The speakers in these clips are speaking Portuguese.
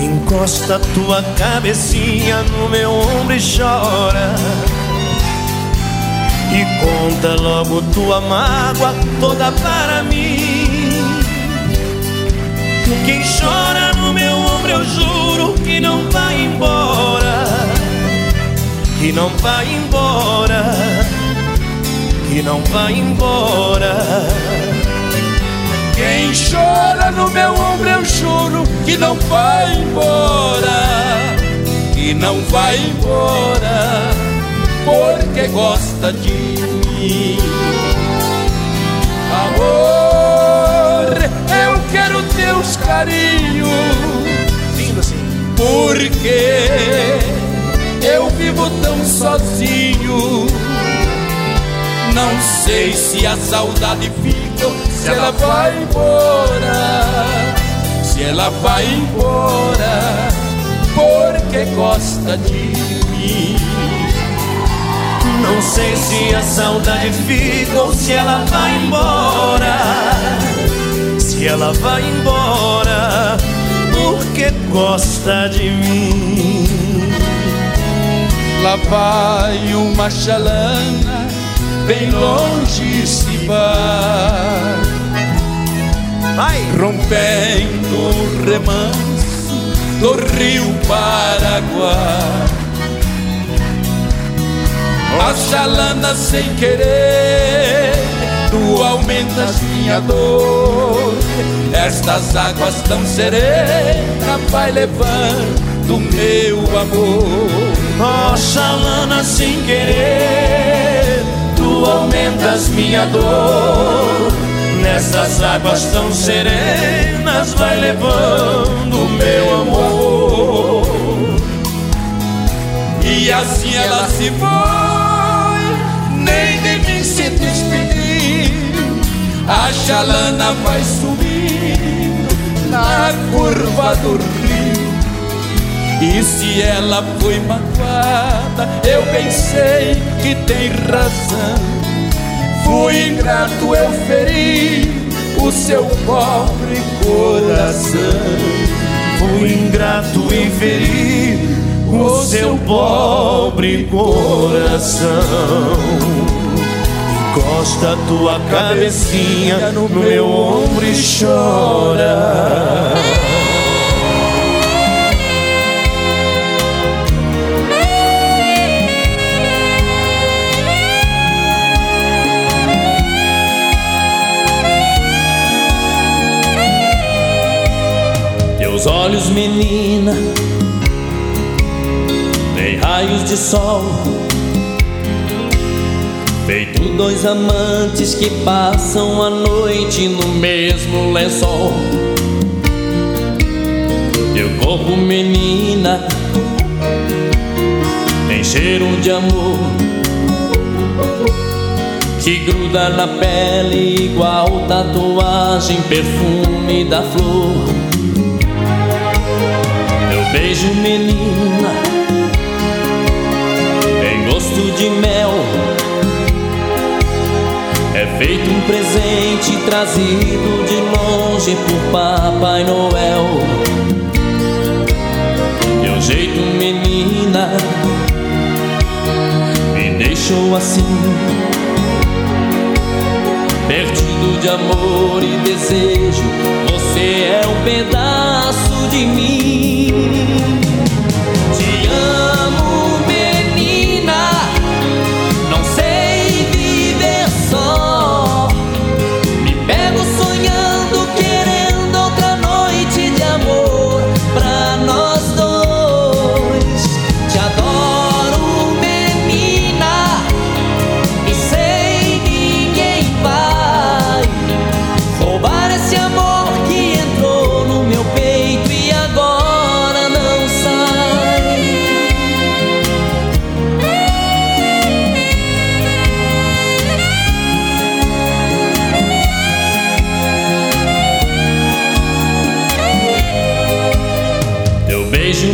Encosta tua cabecinha no meu ombro e chora. E conta logo tua mágoa toda para mim. Quem chora no meu eu juro que não vai embora. Que não vai embora. Que não vai embora. Quem chora no meu ombro eu juro que não vai embora, que não vai embora, porque gosta de mim. Amor, eu quero teus carinhos. Porque eu vivo tão sozinho. Não sei se a saudade fica se ela vai embora. Se ela vai embora, porque gosta de mim. Não sei se a saudade fica ou se ela vai embora. Se ela vai embora, porque gosta de mim. Lá vai uma chalana, bem longe se vai. Vai! rompendo o remanso do rio Paraguai. A chalana sem querer, tu aumentas minha dor. Estas águas tão serenas vai levando meu amor. Oxalana sem querer, tu aumentas minha dor. Nessas águas tão serenas vai levando meu amor. E assim ela se foi, A chalana vai subindo na curva do rio. E se ela foi magoada, eu pensei que tem razão. Fui ingrato, eu feri o seu pobre coração. Fui ingrato e feri o seu pobre coração. Encosta tua cabecinha no meu ombro e chora. Teus olhos, menina, tem raios de sol. Feito dois amantes que passam a noite no mesmo lençol. Teu corpo, menina, tem cheiro de amor que gruda na pele igual tatuagem, perfume da flor. Teu beijo, menina, tem gosto de mel. Um presente trazido de longe por Papai Noel. Teu jeito, menina, me deixou assim. Perdido de amor e desejo, você é um pedaço de mim.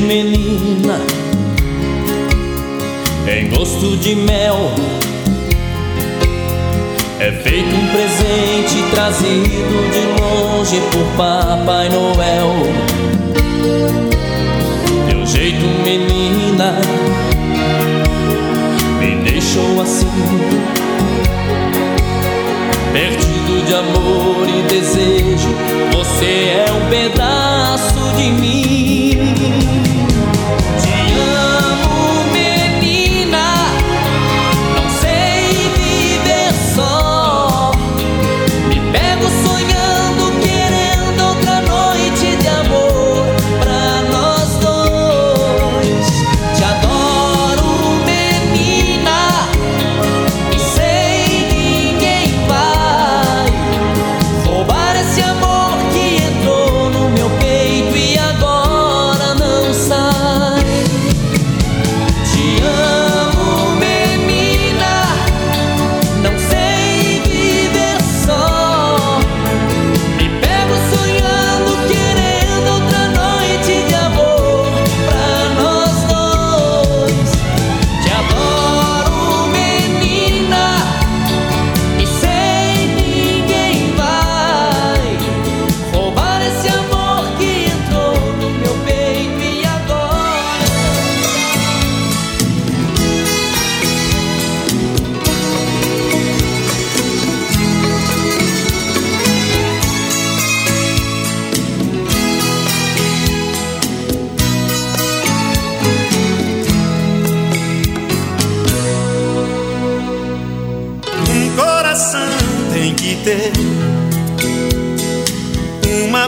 Menina, em gosto de mel. É feito um presente trazido de longe por Papai Noel. Teu jeito, menina, me deixou assim, perdido de amor e desejo. Você é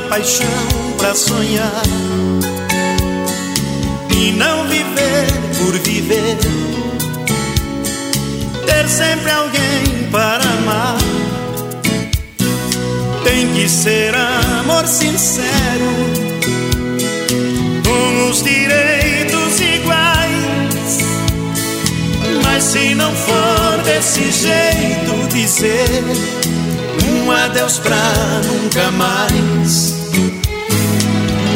paixão pra sonhar e não viver por viver. Ter sempre alguém para amar. Tem que ser amor sincero, com os direitos iguais. Mas se não for desse jeito, dizer um adeus pra nunca mais.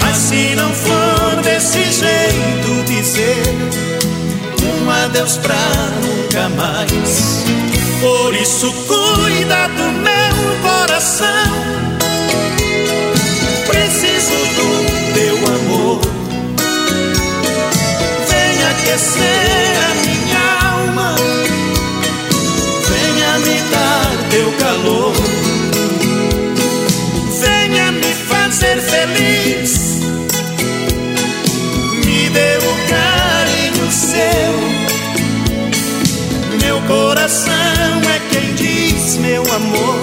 Mas se não for desse jeito dizer, um adeus pra nunca mais. Por isso cuida do meu coração. Preciso do teu amor. Venha aquecer a minha alma. Venha me dar teu calor. feliz. Me deu o um carinho seu. Meu coração é quem diz, meu amor.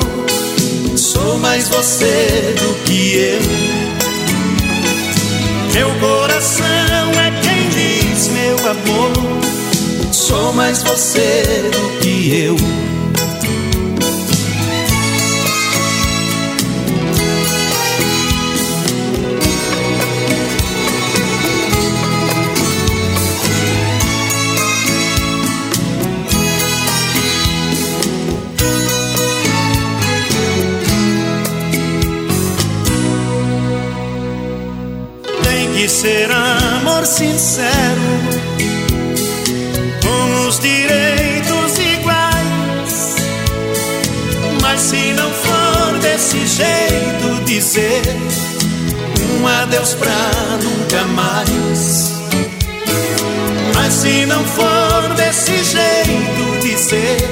Sou mais você do que eu. Meu coração é quem diz, meu amor. Sou mais você do que eu. ser amor sincero, com os direitos iguais. Mas se não for desse jeito, dizer um adeus pra nunca mais. Mas se não for desse jeito, dizer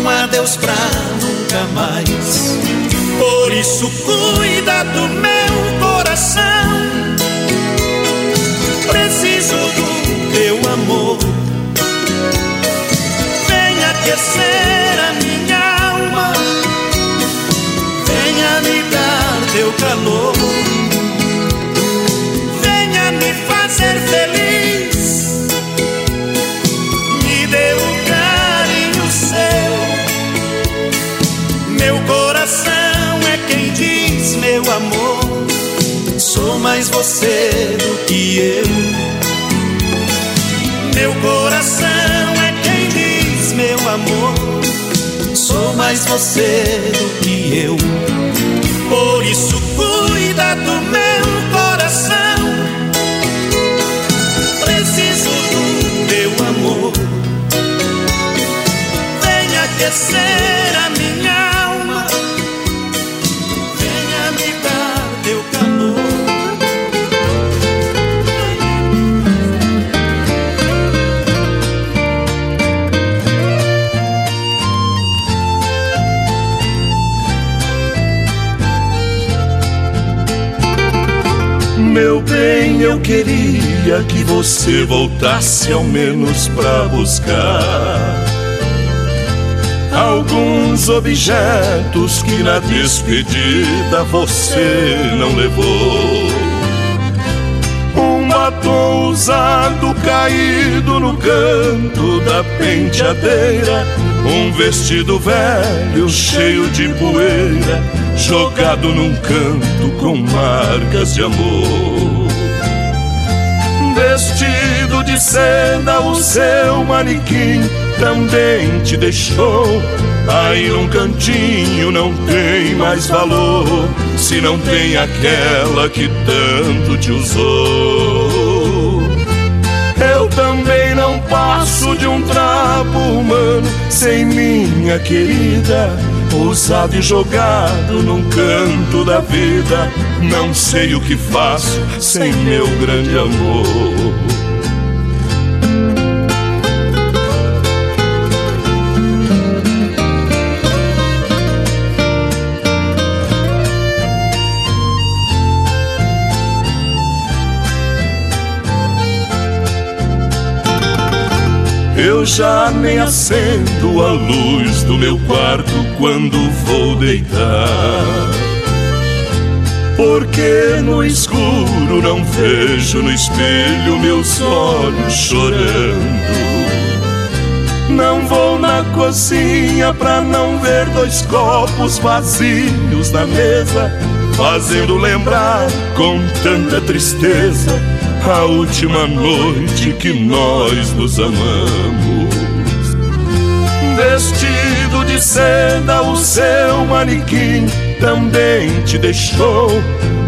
um adeus pra nunca mais. Por isso, cuida do meu coração. calor. Venha me fazer feliz. Me dê um carinho seu. Meu coração é quem diz, meu amor. Sou mais você do que eu. Meu coração é quem diz, meu amor. Sou mais você do que eu. Por isso do meu coração. Preciso do teu amor. Venha aquecer a eu queria que você voltasse ao menos pra buscar alguns objetos que na despedida você não levou. Um batom usado caído no canto da penteadeira, um vestido velho cheio de poeira, jogado num canto com marcas de amor. Vestido de seda, o seu manequim também te deixou. Aí num cantinho não tem mais valor, se não tem aquela que tanto te usou. Eu também não passo de um trapo humano sem minha querida, usado e jogado num canto da vida. Não sei o que faço sem meu grande amor. Eu já nem acendo a luz do meu quarto quando vou deitar. Porque no escuro não vejo no espelho meus olhos chorando. Não vou na cozinha pra não ver dois copos vazios na mesa, fazendo lembrar com tanta tristeza a última noite que nós nos amamos. Vestido de seda, o seu manequim também te deixou.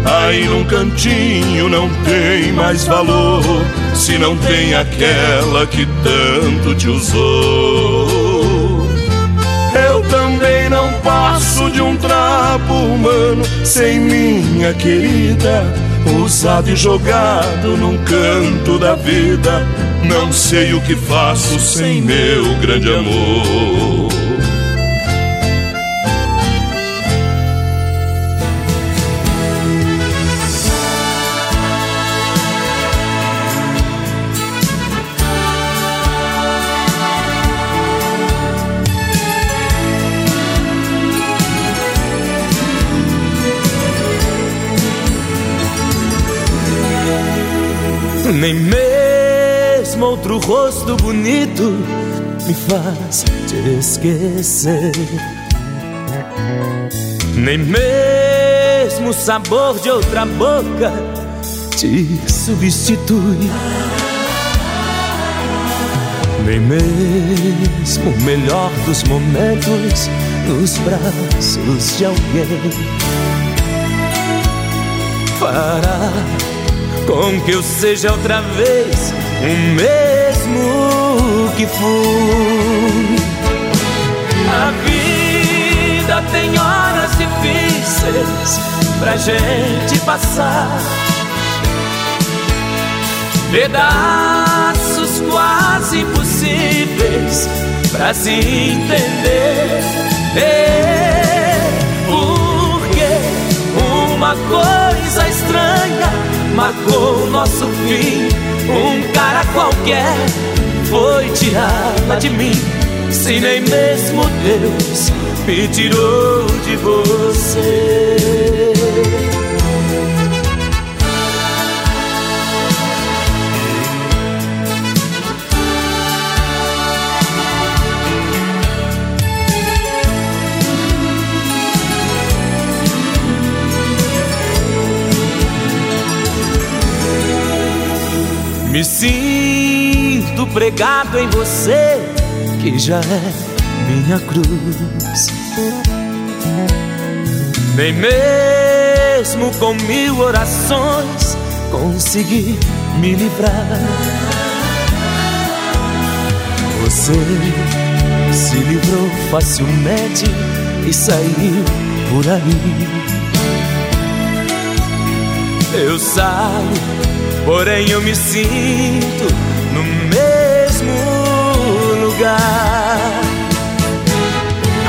Aí num cantinho não tem mais valor, se não tem aquela que tanto te usou. Eu também não passo de um trapo humano sem minha querida usado e jogado num canto da vida. Não sei o que faço sem meu grande amor. Nem mesmo outro rosto bonito me faz te esquecer. Nem mesmo o sabor de outra boca te substitui. Nem mesmo o melhor dos momentos nos braços de alguém fará com que eu seja outra vez o mesmo que fui. A vida tem horas difíceis pra gente passar, pedaços quase impossíveis pra se entender. Porque uma coisa estranha marcou nosso fim. Um cara qualquer foi tirada de mim. Se nem mesmo Deus me tirou de você. Me sinto pregado em você, que já é minha cruz. Nem mesmo com mil orações consegui me livrar. Você se livrou facilmente e saiu por aí. Eu saio Porém eu me sinto no mesmo lugar.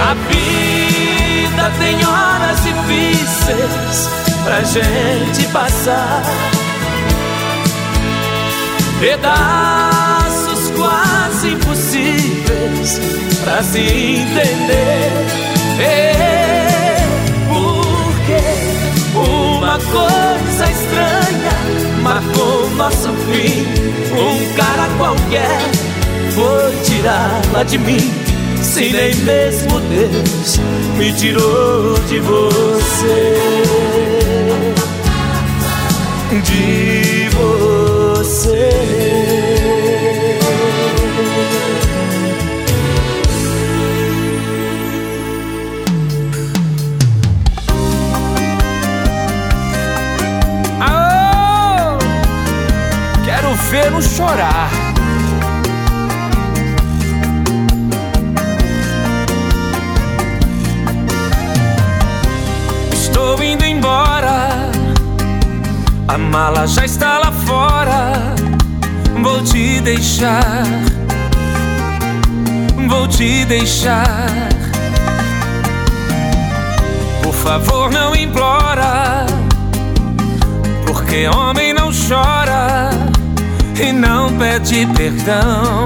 A vida tem horas difíceis pra gente passar. pedaços quase impossíveis pra se entender. É porque uma coisa nosso fim. Um cara qualquer foi tirá-la de mim. Se nem mesmo Deus me tirou de você. Vê-lo chorar. Estou indo embora, a mala já está lá fora. Vou te deixar, vou te deixar. Por favor, não implora, porque homem não chora e não pede perdão,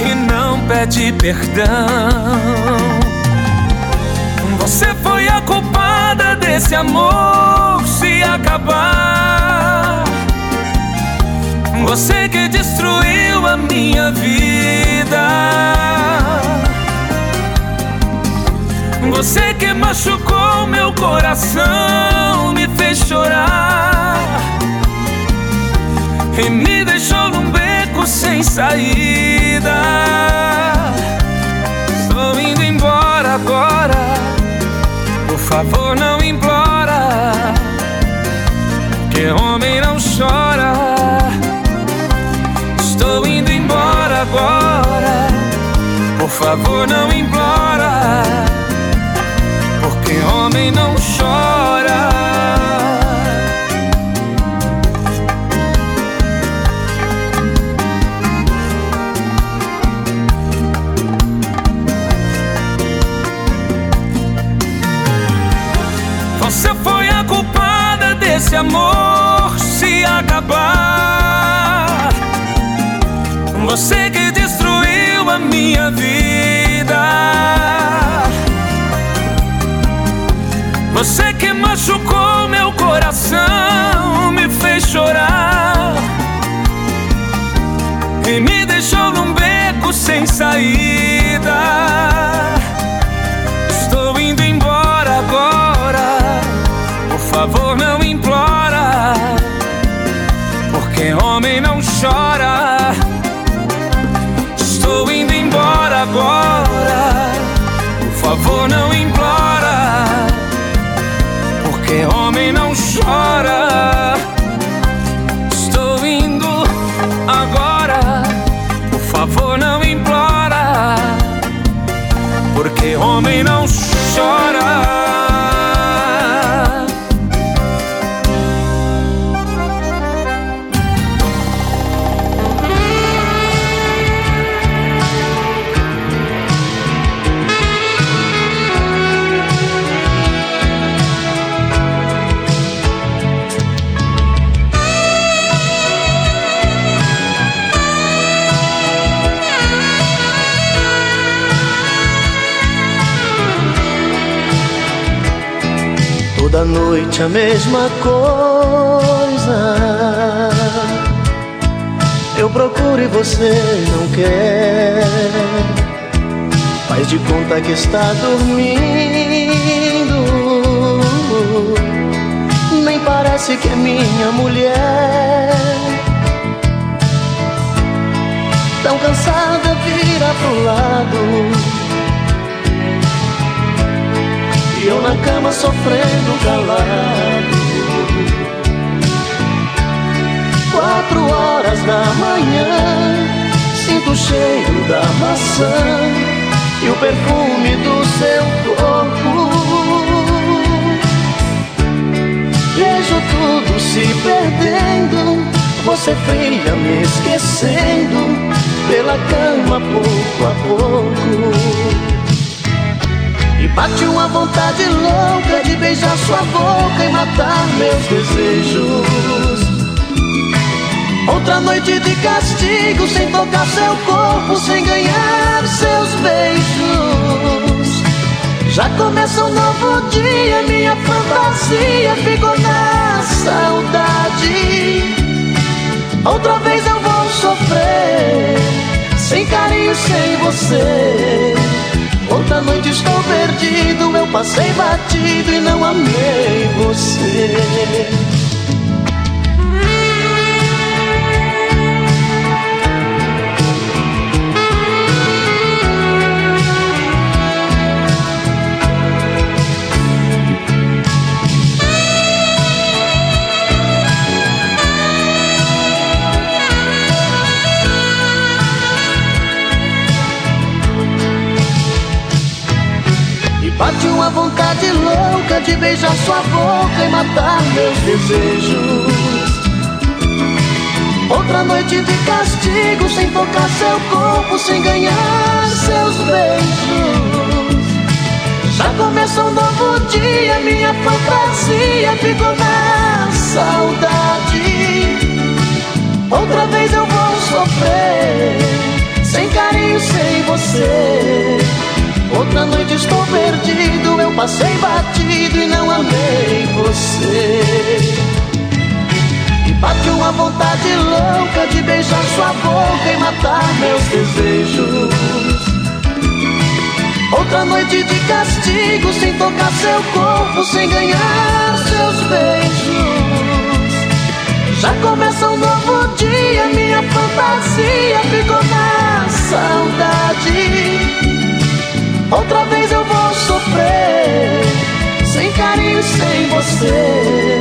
e não pede perdão. Você foi a culpada desse amor se acabar. Você que destruiu a minha vida. Você que machucou meu coração, me fez chorar e me deixou num beco sem saída. Estou indo embora agora. Por favor, não implora. Que homem não chora. Estou indo embora agora. Por favor, não implora. Machucou meu coração, me fez chorar e me deixou num beco sem saída. Toda noite a mesma coisa. Eu procuro e você não quer. Faz de conta que está dormindo. Nem parece que é minha mulher. Tão cansada, vira pro lado e eu na cama sofrendo calado. Quatro horas da manhã Sinto o cheiro da maçã E o perfume do seu corpo. Vejo tudo se perdendo Você fria me esquecendo Pela cama pouco a pouco bate uma vontade louca de beijar sua boca e matar meus desejos Outra noite de castigo, sem tocar seu corpo, sem ganhar seus beijos. Já começa um novo dia, minha fantasia ficou na saudade. Outra vez eu vou sofrer, sem carinho, sem você. Outra noite estou perdido, eu passei batido e não amei você. De beijar sua boca e matar meus desejos. Outra noite de castigo, sem tocar seu corpo, sem ganhar seus beijos. Já começou um novo dia, minha fantasia ficou na saudade. Outra vez eu vou sofrer, sem carinho, sem você. Outra noite estou perdido, eu passei e não amei você. E bate uma vontade louca de beijar sua boca e matar meus desejos. Outra noite de castigo, sem tocar seu corpo, sem ganhar seus beijos. Já começa um novo dia, minha fantasia ficou na saudade. Outra vez eu vou sofrer carinho, sem você.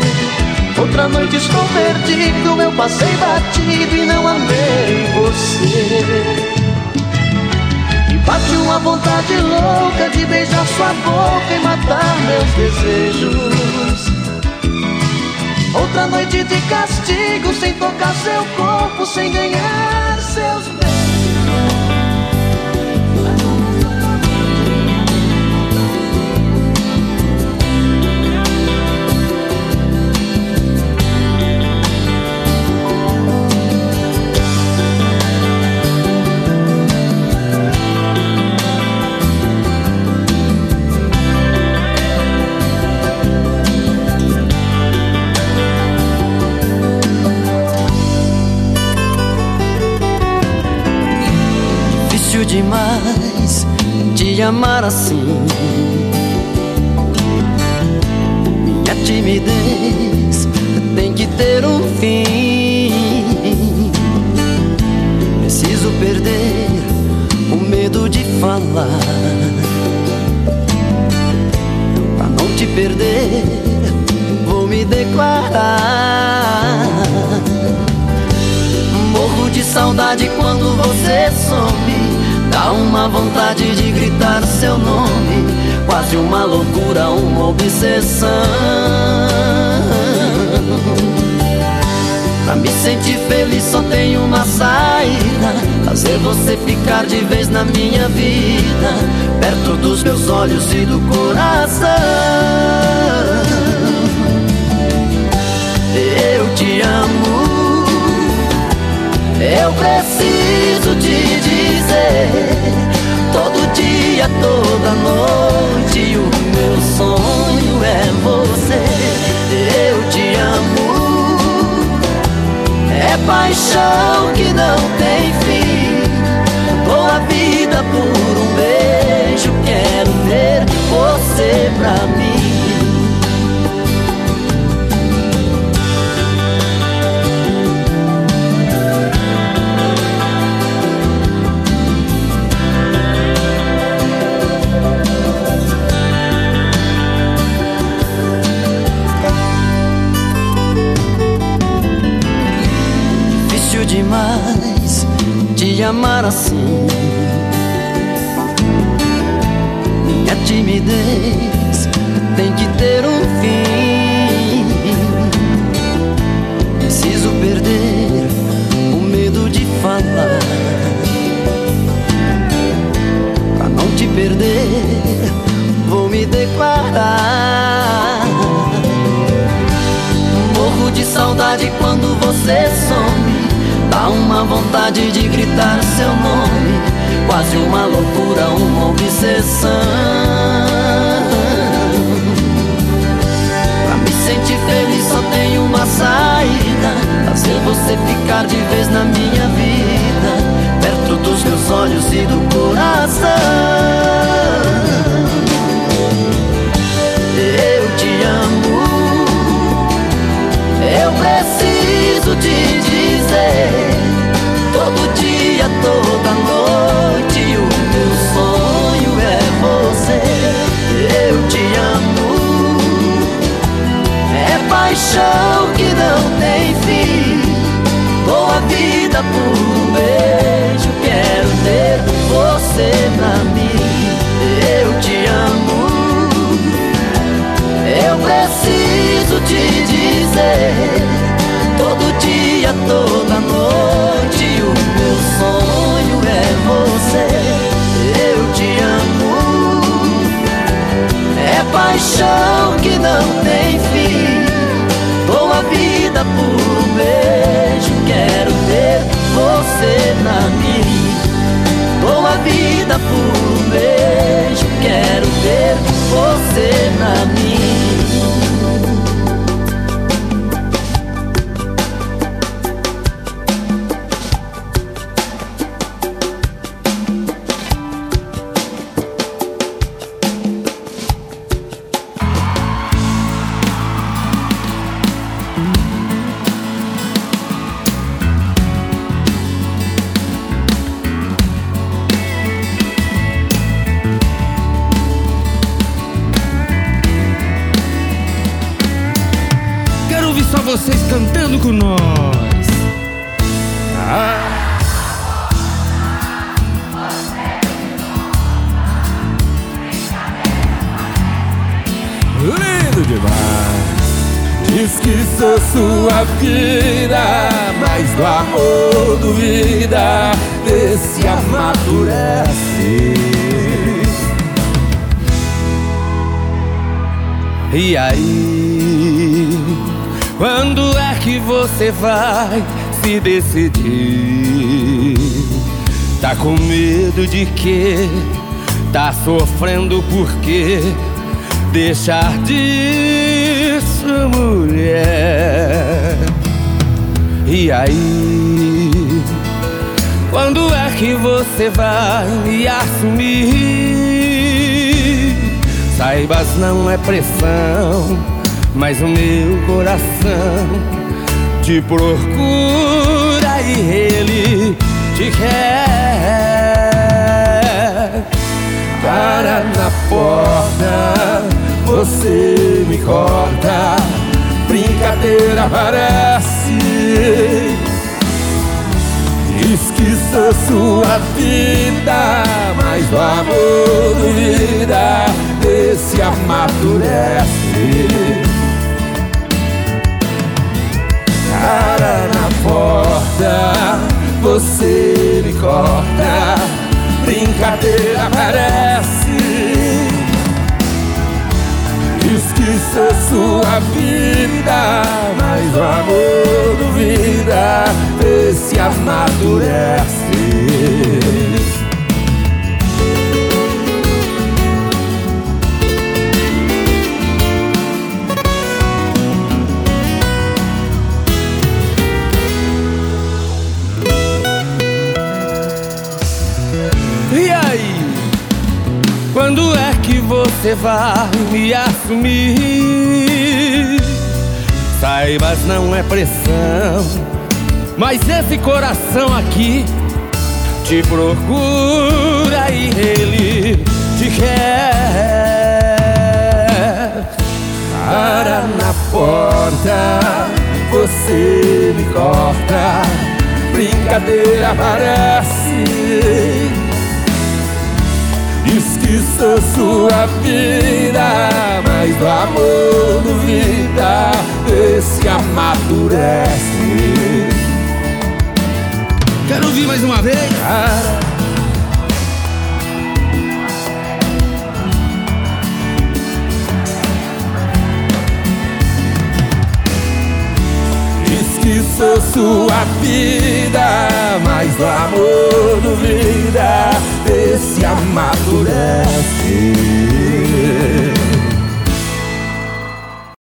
Outra noite estou perdido Eu passei batido e não amei você. E bate uma vontade louca De beijar sua boca e matar meus desejos. Outra noite de castigo Sem tocar seu corpo Sem ganhar seus demais te amar assim. Minha timidez tem que ter um fim. Preciso perder o medo de falar. Pra não te perder, vou me declarar. Morro de saudade quando você some Dá uma vontade seu nome, quase uma loucura, uma obsessão. Pra me sentir feliz só tem uma saída. Fazer você ficar de vez na minha vida. Perto dos meus olhos e do coração. Eu te amo. Eu preciso te dizer Todo dia, toda noite O meu sonho é você. Eu te amo. É paixão que não tem fim. Dou a vida por um beijo Quero ter você pra mim amar assim. Minha timidez tem que ter um fim. Preciso perder o medo de falar. Pra não te perder, vou me declarar. Morro de saudade quando você some Há uma vontade de gritar seu nome, quase uma loucura, uma obsessão. Pra me sentir feliz só tem uma saída, fazer você ficar de vez na minha vida, perto dos meus olhos e do coração. Eu te amo, eu preciso te por um beijo Quero ter você na minha Dou a vida por E aí, quando é que você vai se decidir? Tá com medo de quê? Tá sofrendo por quê? Deixar disso, mulher. E aí, quando é que você vai me assumir? Saibas, não é pressão, mas o meu coração te procura e ele te quer. Cara na porta, você me corta, brincadeira parece. Sou sua vida, mas do amor duvida, desse amadurece. Cara na porta, você me corta, brincadeira parece. Sou sua vida, mas o amor duvida, esse amadurece. Você vai me assumir? Saibas, não é pressão, mas esse coração aqui te procura e ele te quer. Para na porta, você me corta, brincadeira parece. Sou sua vida, mas do amor duvida, esse amadurece. Quero ouvir mais uma vez. Cara. Diz que sou sua vida, mas o amor duvida, esse amadurece.